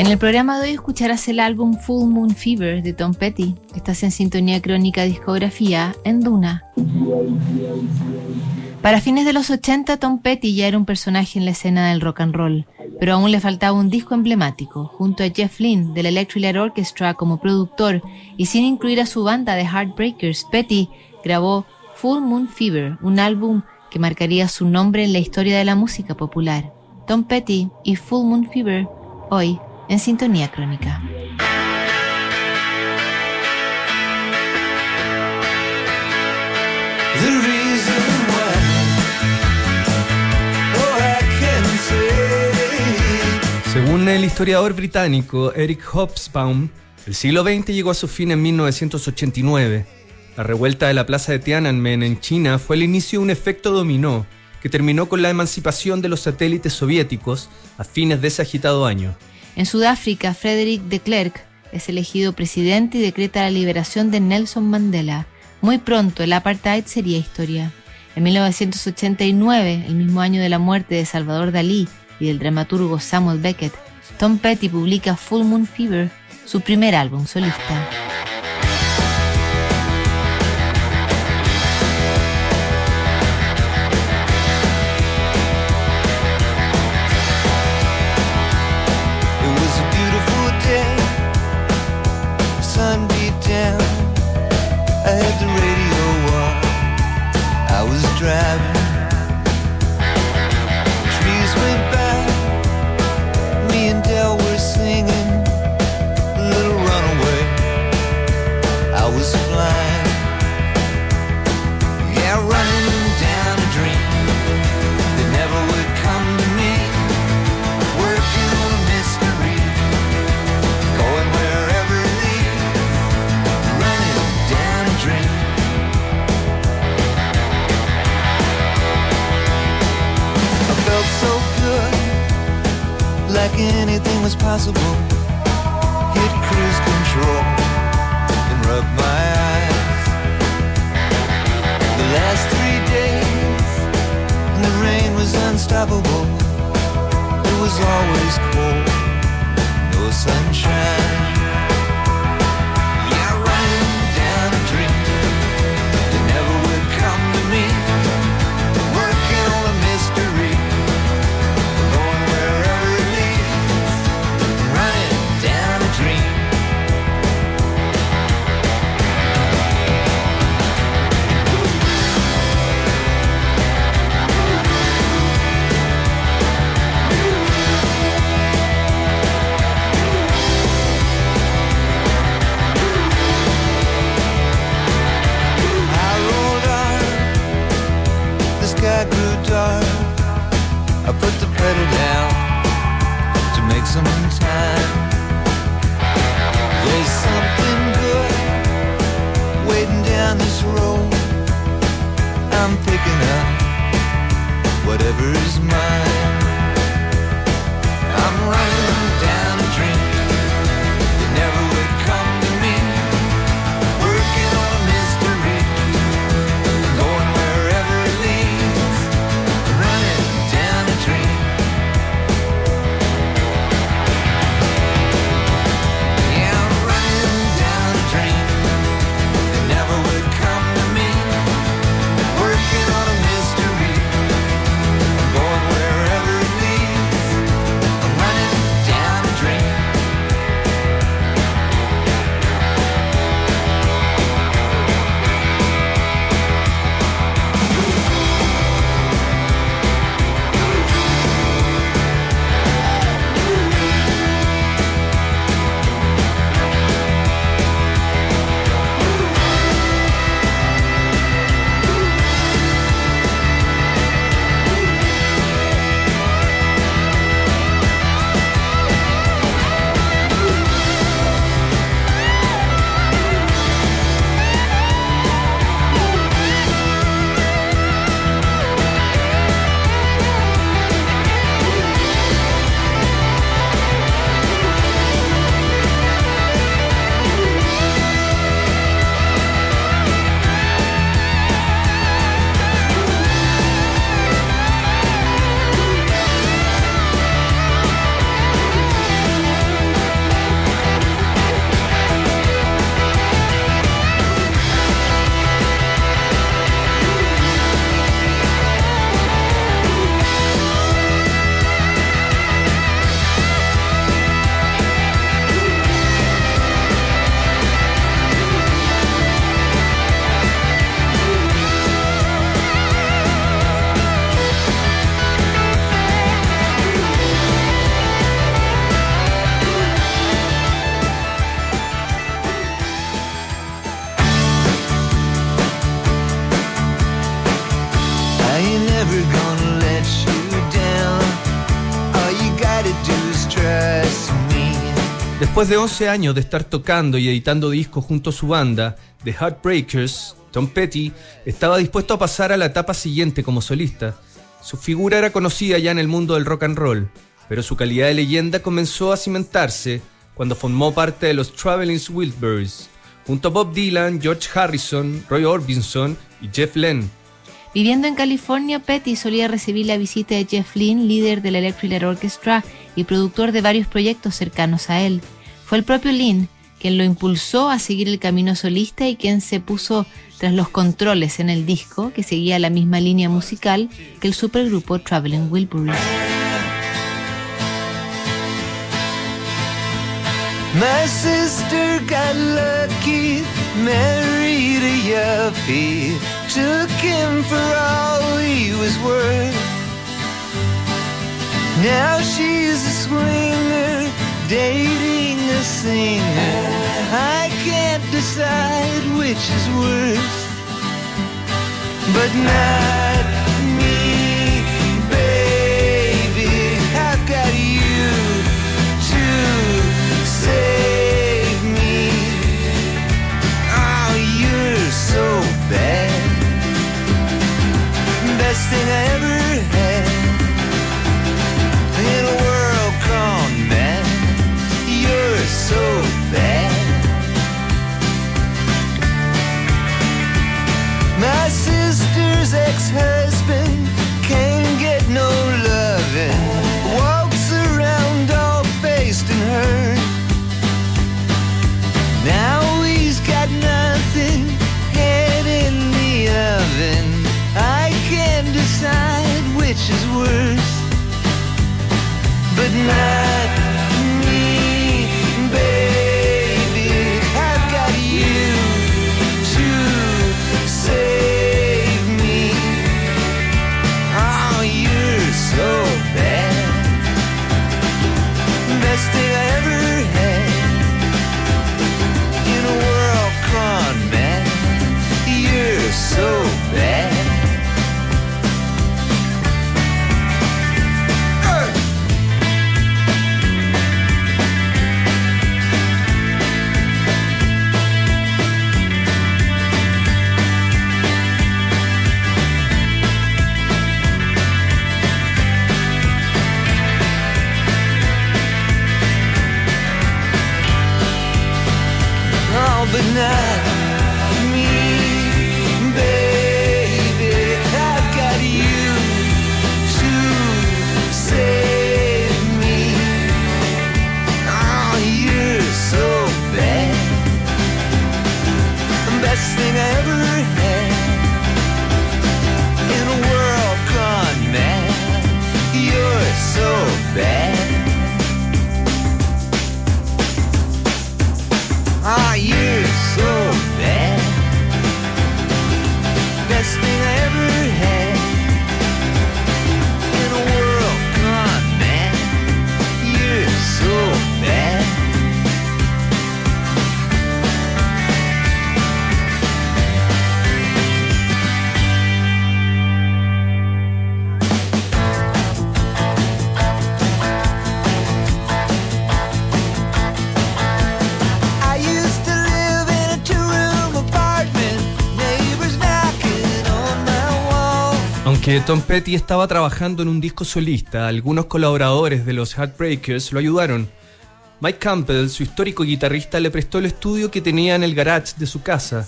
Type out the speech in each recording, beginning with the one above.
En el programa de hoy escucharás el álbum Full Moon Fever de Tom Petty. Estás en sintonía crónica discografía en Duna. Para fines de los 80, Tom Petty ya era un personaje en la escena del rock and roll, pero aún le faltaba un disco emblemático, junto a Jeff Lynne del Electric Light Orchestra como productor y sin incluir a su banda de Heartbreakers, Petty grabó Full Moon Fever, un álbum que marcaría su nombre en la historia de la música popular. Tom Petty y Full Moon Fever, hoy en Sintonía Crónica. Según el historiador británico Eric Hobsbawm, el siglo XX llegó a su fin en 1989. La revuelta de la plaza de Tiananmen en China fue el inicio de un efecto dominó que terminó con la emancipación de los satélites soviéticos a fines de ese agitado año. En Sudáfrica, Frederick de Klerk es elegido presidente y decreta la liberación de Nelson Mandela. Muy pronto el apartheid sería historia. En 1989, el mismo año de la muerte de Salvador Dalí y del dramaturgo Samuel Beckett, Tom Petty publica Full Moon Fever, su primer álbum solista. Después de 11 años de estar tocando y editando discos junto a su banda, The Heartbreakers, Tom Petty estaba dispuesto a pasar a la etapa siguiente como solista. Su figura era conocida ya en el mundo del rock and roll, pero su calidad de leyenda comenzó a cimentarse cuando formó parte de los Traveling Wilburys, junto a Bob Dylan, George Harrison, Roy Orbison y Jeff Lynne. Viviendo en California, Petty solía recibir la visita de Jeff Lynne, líder de la Electric Light Orchestra y productor de varios proyectos cercanos a él. Fue el propio Lynne quien lo impulsó a seguir el camino solista y quien se puso tras los controles en el disco que seguía la misma línea musical que el supergrupo Traveling Wilburys. My sister got lucky, married a yuppie, took him for all he was worth. Now she's a dating a singer. I can't decide which is worse, but not Tom Petty estaba trabajando en un disco solista, algunos colaboradores de los Heartbreakers lo ayudaron. Mike Campbell, su histórico guitarrista, le prestó el estudio que tenía en el garage de su casa.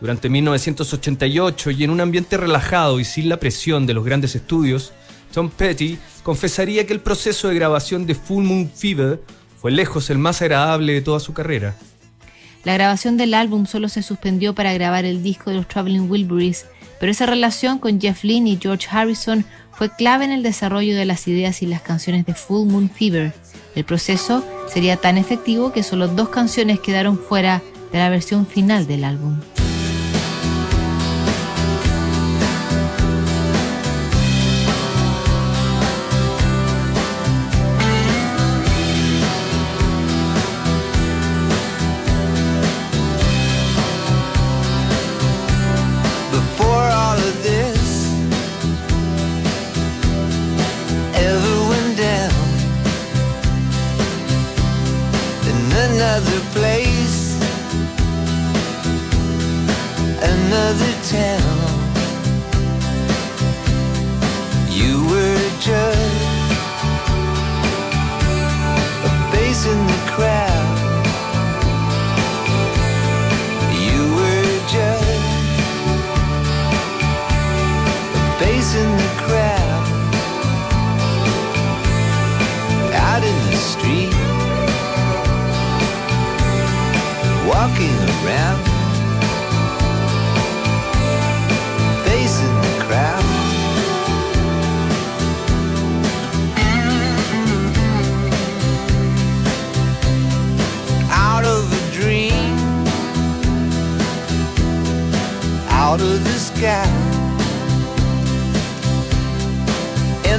Durante 1988 y en un ambiente relajado y sin la presión de los grandes estudios, Tom Petty confesaría que el proceso de grabación de Full Moon Fever fue lejos el más agradable de toda su carrera. La grabación del álbum solo se suspendió para grabar el disco de los Traveling Wilburys, pero esa relación con Jeff Lynne y George Harrison fue clave en el desarrollo de las ideas y las canciones de Full Moon Fever. El proceso sería tan efectivo que solo dos canciones quedaron fuera de la versión final del álbum.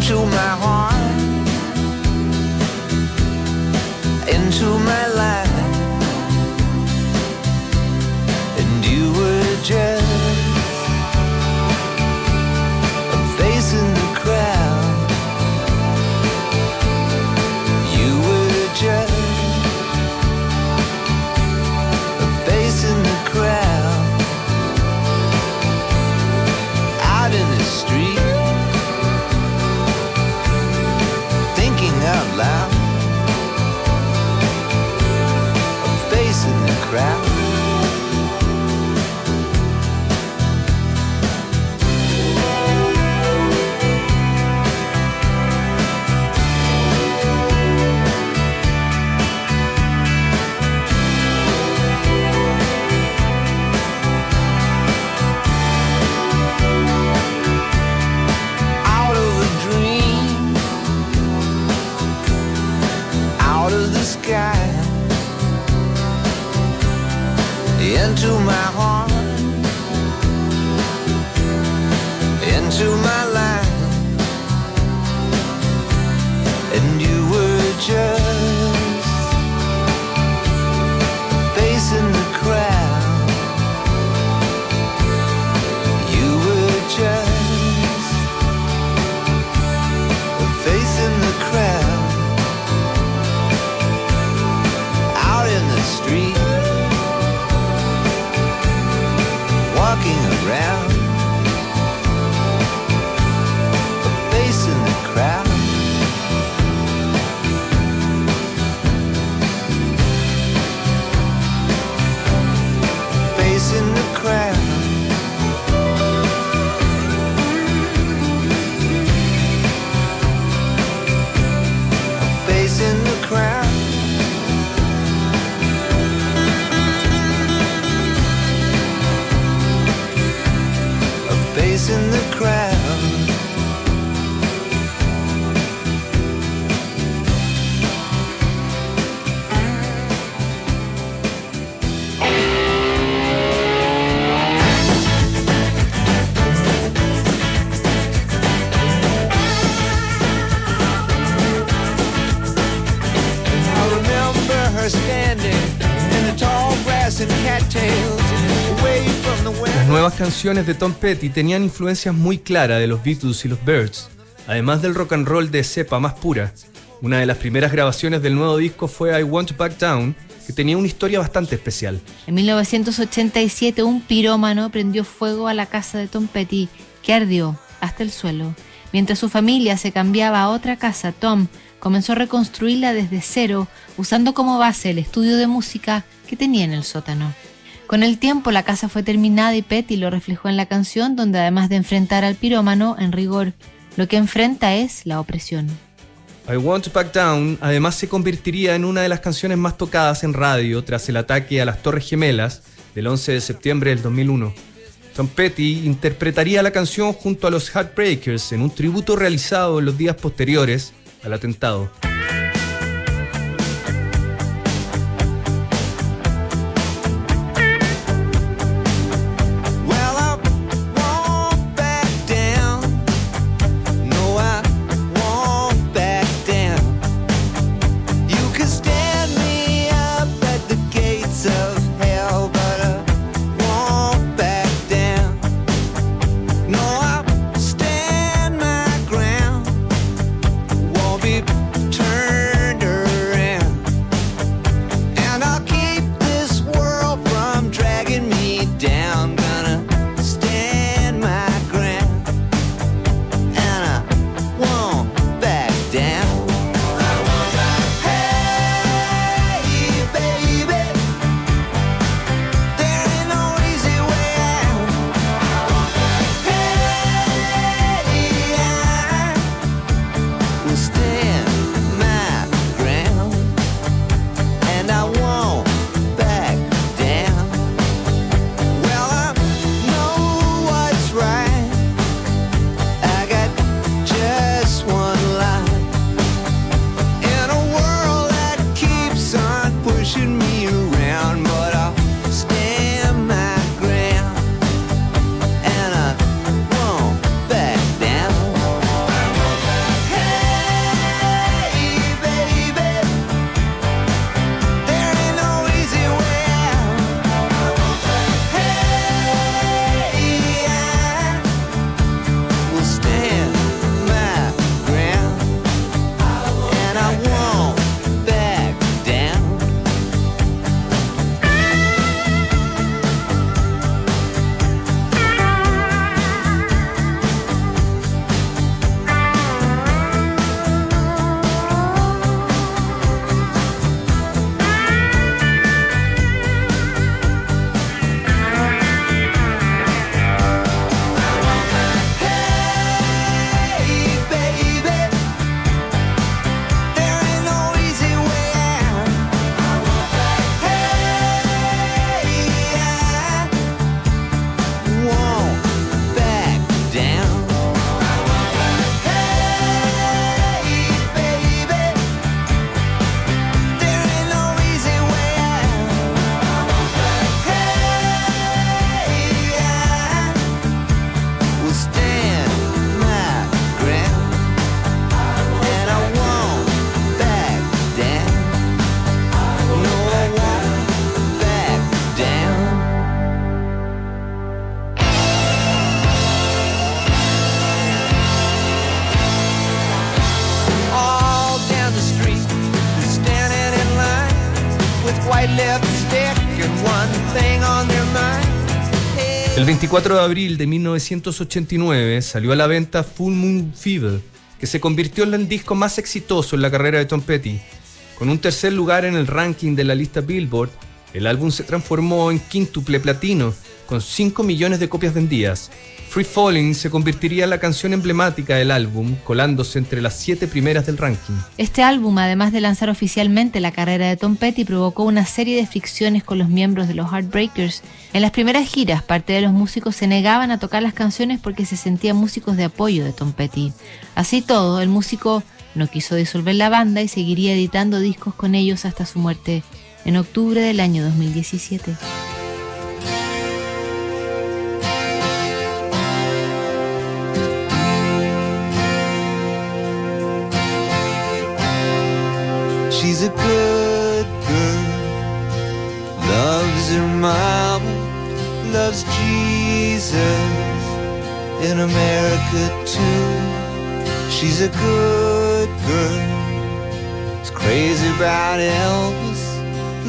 Into my heart, canciones de Tom Petty tenían influencias muy claras de los Beatles y los Birds, además del rock and roll de cepa más pura. Una de las primeras grabaciones del nuevo disco fue I Want to Back Down, que tenía una historia bastante especial. En 1987 un pirómano prendió fuego a la casa de Tom Petty, que ardió hasta el suelo. Mientras su familia se cambiaba a otra casa, Tom comenzó a reconstruirla desde cero, usando como base el estudio de música que tenía en el sótano. Con el tiempo la casa fue terminada y Petty lo reflejó en la canción, donde además de enfrentar al pirómano, en rigor, lo que enfrenta es la opresión. I Want to Back Down además se convertiría en una de las canciones más tocadas en radio tras el ataque a las Torres Gemelas del 11 de septiembre del 2001. Tom Petty interpretaría la canción junto a los Heartbreakers en un tributo realizado en los días posteriores al atentado. 24 de abril de 1989 salió a la venta Full Moon Fever, que se convirtió en el disco más exitoso en la carrera de Tom Petty. Con un tercer lugar en el ranking de la lista Billboard, el álbum se transformó en quíntuple platino, con 5 millones de copias vendidas. Free Falling se convertiría en la canción emblemática del álbum, colándose entre las siete primeras del ranking. Este álbum, además de lanzar oficialmente la carrera de Tom Petty, provocó una serie de fricciones con los miembros de los Heartbreakers. En las primeras giras, parte de los músicos se negaban a tocar las canciones porque se sentían músicos de apoyo de Tom Petty. Así todo, el músico no quiso disolver la banda y seguiría editando discos con ellos hasta su muerte en octubre del año 2017. She's a good girl, loves her mom, loves Jesus in America too. She's a good girl, is crazy about Elvis,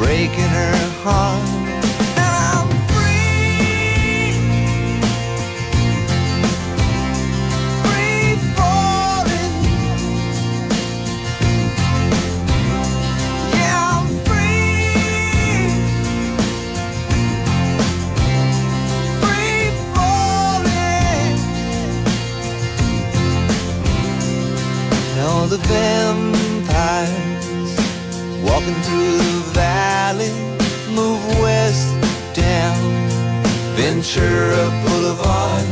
breaking her heart. I'm free, free falling. Yeah, I'm free, free falling. The walking through the valley move west down Ventura Boulevard,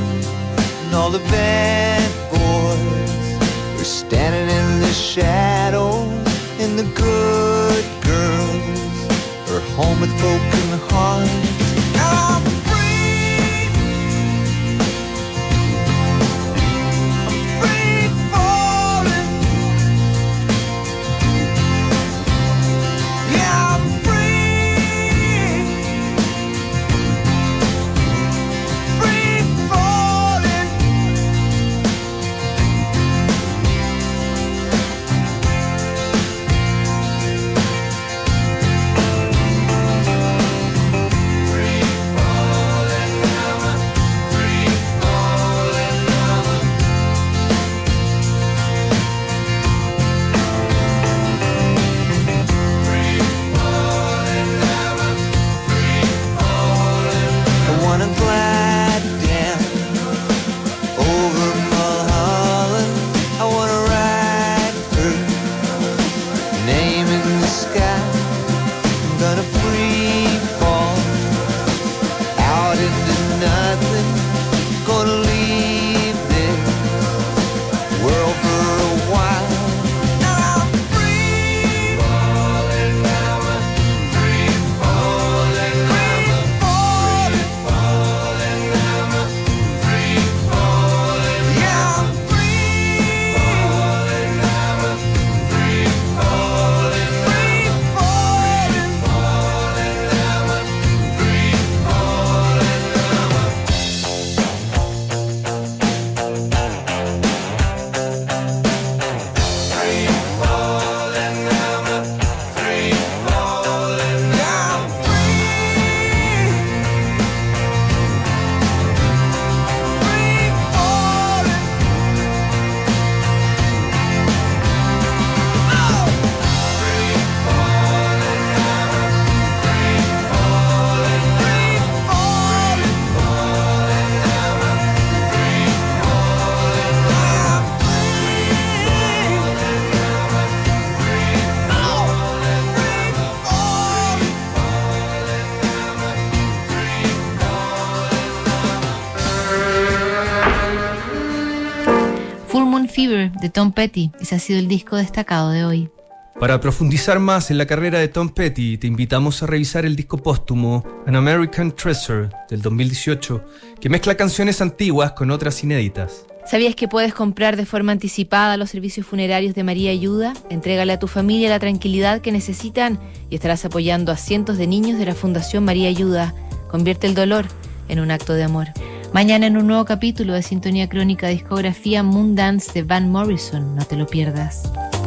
and all the bad boys are standing in the shadows, and the good girls are home with broken hearts. Fever de Tom Petty, ese ha sido el disco destacado de hoy. Para profundizar más en la carrera de Tom Petty, te invitamos a revisar el disco póstumo An American Treasure del 2018, que mezcla canciones antiguas con otras inéditas. ¿Sabías que puedes comprar de forma anticipada los servicios funerarios de María Ayuda? Entrégale a tu familia la tranquilidad que necesitan y estarás apoyando a cientos de niños de la Fundación María Ayuda. Convierte el dolor en un acto de amor. Mañana en un nuevo capítulo de Sintonía Crónica Discografía Moondance de Van Morrison. No te lo pierdas.